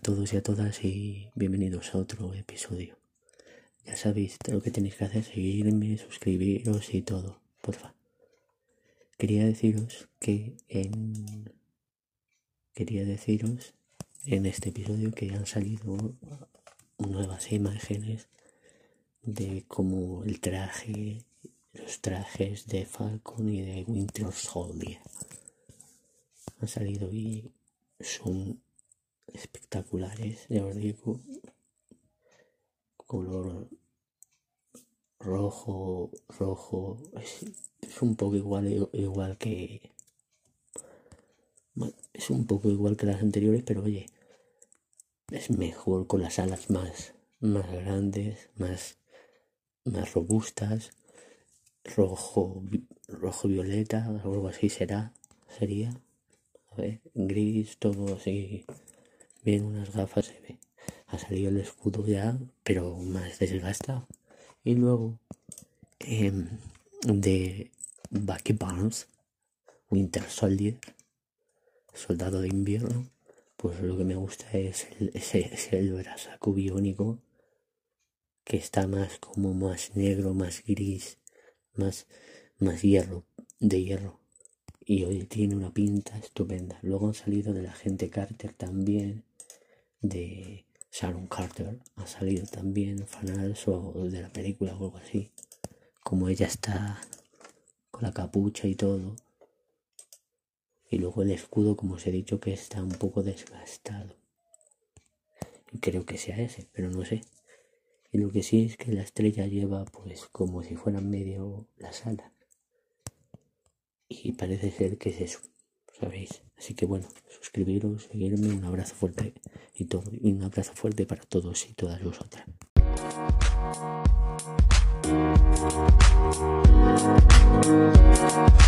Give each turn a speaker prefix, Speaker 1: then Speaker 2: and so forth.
Speaker 1: todos y a todas y bienvenidos a otro episodio. Ya sabéis lo que tenéis que hacer, seguirme, suscribiros y todo, porfa. Quería deciros que en quería deciros en este episodio que han salido nuevas imágenes de cómo el traje, los trajes de Falcon y de Winter Soldier han salido y son espectaculares, ya os digo, color rojo, rojo, es, un poco igual, igual que, es un poco igual que las anteriores, pero oye, es mejor con las alas más, más grandes, más, más robustas, rojo, rojo violeta, algo así será, sería, a ver, gris, todo así Bien, unas gafas se ve. Ha salido el escudo ya, pero más desgastado. Y luego em, de Bucky Barnes, Winter Soldier, soldado de invierno, pues lo que me gusta es el, ese, el brazaco biónico que está más como más negro, más gris, más, más hierro, de hierro. Y hoy tiene una pinta estupenda. Luego han salido de la gente Carter también de Sharon Carter ha salido también fanals o de la película o algo así. Como ella está con la capucha y todo. Y luego el escudo como os he dicho que está un poco desgastado. Y creo que sea ese pero no sé. Y lo que sí es que la estrella lleva pues como si fuera medio la sala. Y parece ser que es eso sabéis Así que bueno, suscribiros, seguirme, un abrazo fuerte y un abrazo fuerte para todos y todas vosotras. Thank.